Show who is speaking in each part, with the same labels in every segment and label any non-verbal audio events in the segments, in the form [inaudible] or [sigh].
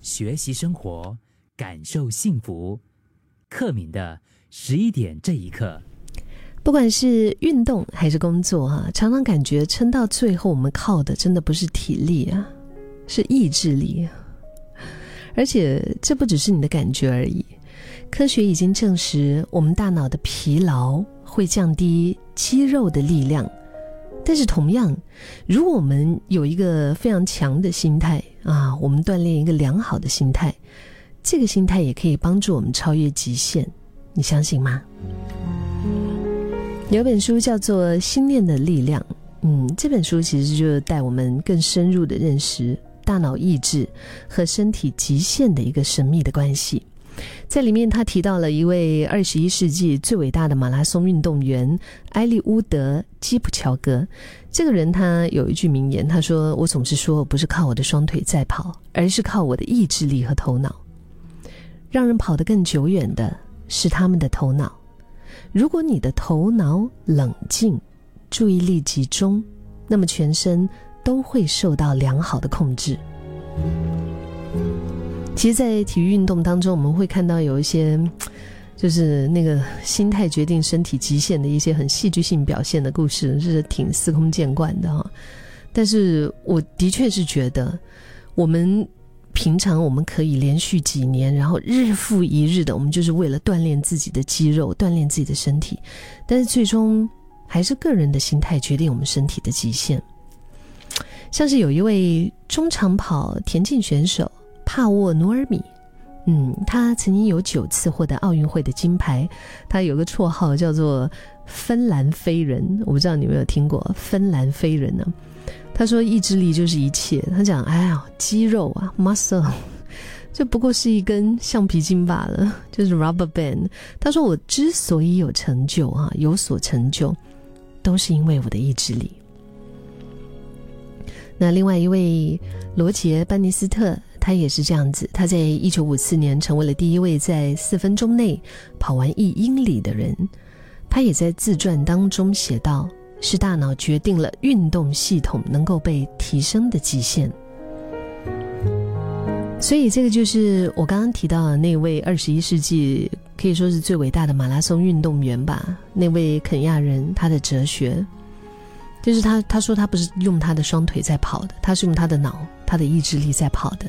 Speaker 1: 学习生活，感受幸福。克敏的十一点这一刻，
Speaker 2: 不管是运动还是工作，哈，常常感觉撑到最后，我们靠的真的不是体力啊，是意志力。而且这不只是你的感觉而已，科学已经证实，我们大脑的疲劳会降低肌肉的力量。但是同样，如果我们有一个非常强的心态啊，我们锻炼一个良好的心态，这个心态也可以帮助我们超越极限。你相信吗？有本书叫做《心念的力量》，嗯，这本书其实就是带我们更深入的认识大脑意志和身体极限的一个神秘的关系。在里面，他提到了一位二十一世纪最伟大的马拉松运动员埃利乌德·基普乔格。这个人他有一句名言，他说：“我总是说，不是靠我的双腿在跑，而是靠我的意志力和头脑。让人跑得更久远的是他们的头脑。如果你的头脑冷静，注意力集中，那么全身都会受到良好的控制。”其实，在体育运动当中，我们会看到有一些，就是那个心态决定身体极限的一些很戏剧性表现的故事，是挺司空见惯的哈。但是，我的确是觉得，我们平常我们可以连续几年，然后日复一日的，我们就是为了锻炼自己的肌肉，锻炼自己的身体。但是，最终还是个人的心态决定我们身体的极限。像是有一位中长跑田径选手。帕沃努尔米，嗯，他曾经有九次获得奥运会的金牌，他有个绰号叫做“芬兰飞人”，我不知道你有没有听过“芬兰飞人”呢？他说意志力就是一切，他讲，哎呀，肌肉啊，muscle，[laughs] 这不过是一根橡皮筋罢了，[laughs] 就是 rubber band。他说我之所以有成就啊，有所成就，都是因为我的意志力。那另外一位罗杰班尼斯特。他也是这样子，他在一九五四年成为了第一位在四分钟内跑完一英里的人。他也在自传当中写道：“是大脑决定了运动系统能够被提升的极限。”所以，这个就是我刚刚提到的那位二十一世纪可以说是最伟大的马拉松运动员吧？那位肯亚人，他的哲学就是他他说他不是用他的双腿在跑的，他是用他的脑、他的意志力在跑的。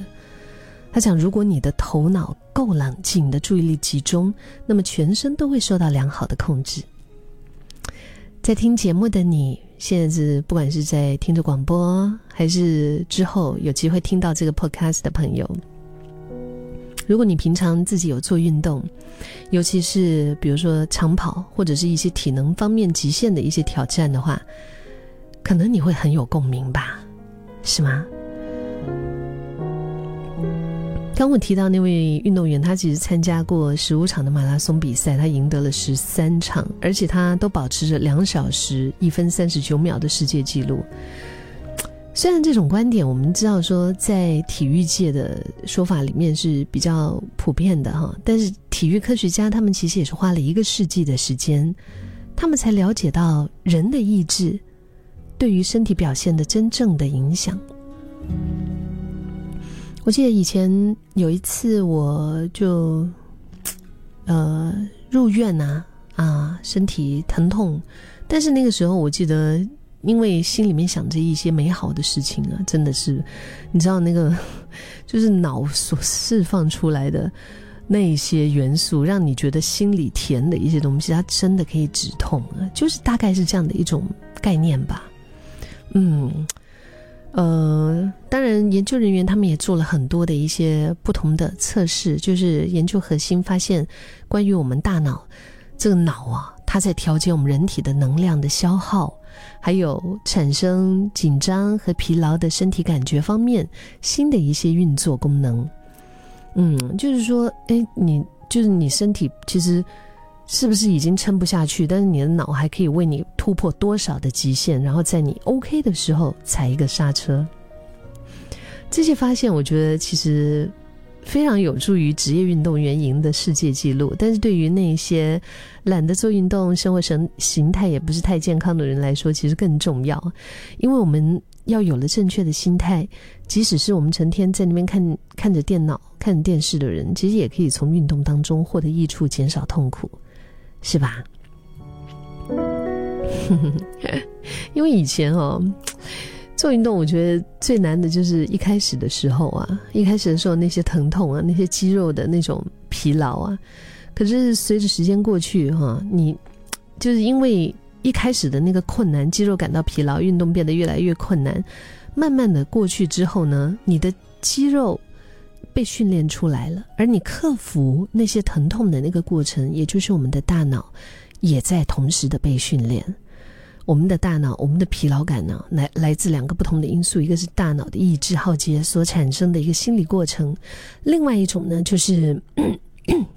Speaker 2: 他讲，如果你的头脑够冷静，你的注意力集中，那么全身都会受到良好的控制。在听节目的你，现在是不管是在听着广播，还是之后有机会听到这个 podcast 的朋友，如果你平常自己有做运动，尤其是比如说长跑或者是一些体能方面极限的一些挑战的话，可能你会很有共鸣吧？是吗？刚我提到那位运动员，他其实参加过十五场的马拉松比赛，他赢得了十三场，而且他都保持着两小时一分三十九秒的世界纪录。虽然这种观点我们知道说在体育界的说法里面是比较普遍的哈，但是体育科学家他们其实也是花了一个世纪的时间，他们才了解到人的意志对于身体表现的真正的影响。我记得以前有一次，我就呃入院呐啊，身体疼痛，但是那个时候我记得，因为心里面想着一些美好的事情啊，真的是，你知道那个 [laughs] 就是脑所释放出来的那些元素，让你觉得心里甜的一些东西，它真的可以止痛啊，就是大概是这样的一种概念吧，嗯。呃，当然，研究人员他们也做了很多的一些不同的测试，就是研究核心发现，关于我们大脑这个脑啊，它在调节我们人体的能量的消耗，还有产生紧张和疲劳的身体感觉方面新的一些运作功能。嗯，就是说，哎，你就是你身体其实。是不是已经撑不下去？但是你的脑还可以为你突破多少的极限，然后在你 OK 的时候踩一个刹车。这些发现，我觉得其实非常有助于职业运动员赢得世界纪录。但是对于那些懒得做运动、生活神形态也不是太健康的人来说，其实更重要，因为我们要有了正确的心态，即使是我们成天在那边看看着电脑、看电视的人，其实也可以从运动当中获得益处，减少痛苦，是吧？[laughs] 因为以前哦，做运动，我觉得最难的就是一开始的时候啊，一开始的时候那些疼痛啊，那些肌肉的那种疲劳啊。可是随着时间过去，哈，你就是因为一开始的那个困难，肌肉感到疲劳，运动变得越来越困难。慢慢的过去之后呢，你的肌肉被训练出来了，而你克服那些疼痛的那个过程，也就是我们的大脑也在同时的被训练。我们的大脑，我们的疲劳感呢，来来自两个不同的因素，一个是大脑的意志耗竭所产生的一个心理过程，另外一种呢就是。[coughs]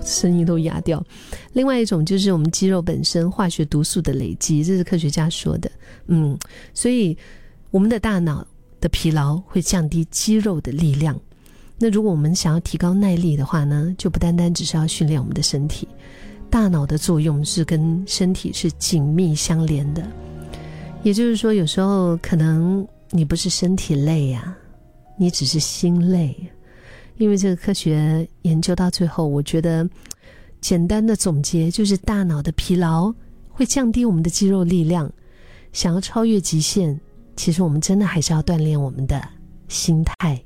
Speaker 2: 声音都哑掉。另外一种就是我们肌肉本身化学毒素的累积，这是科学家说的。嗯，所以我们的大脑的疲劳会降低肌肉的力量。那如果我们想要提高耐力的话呢，就不单单只是要训练我们的身体，大脑的作用是跟身体是紧密相连的。也就是说，有时候可能你不是身体累呀，你只是心累。因为这个科学研究到最后，我觉得简单的总结就是：大脑的疲劳会降低我们的肌肉力量。想要超越极限，其实我们真的还是要锻炼我们的心态。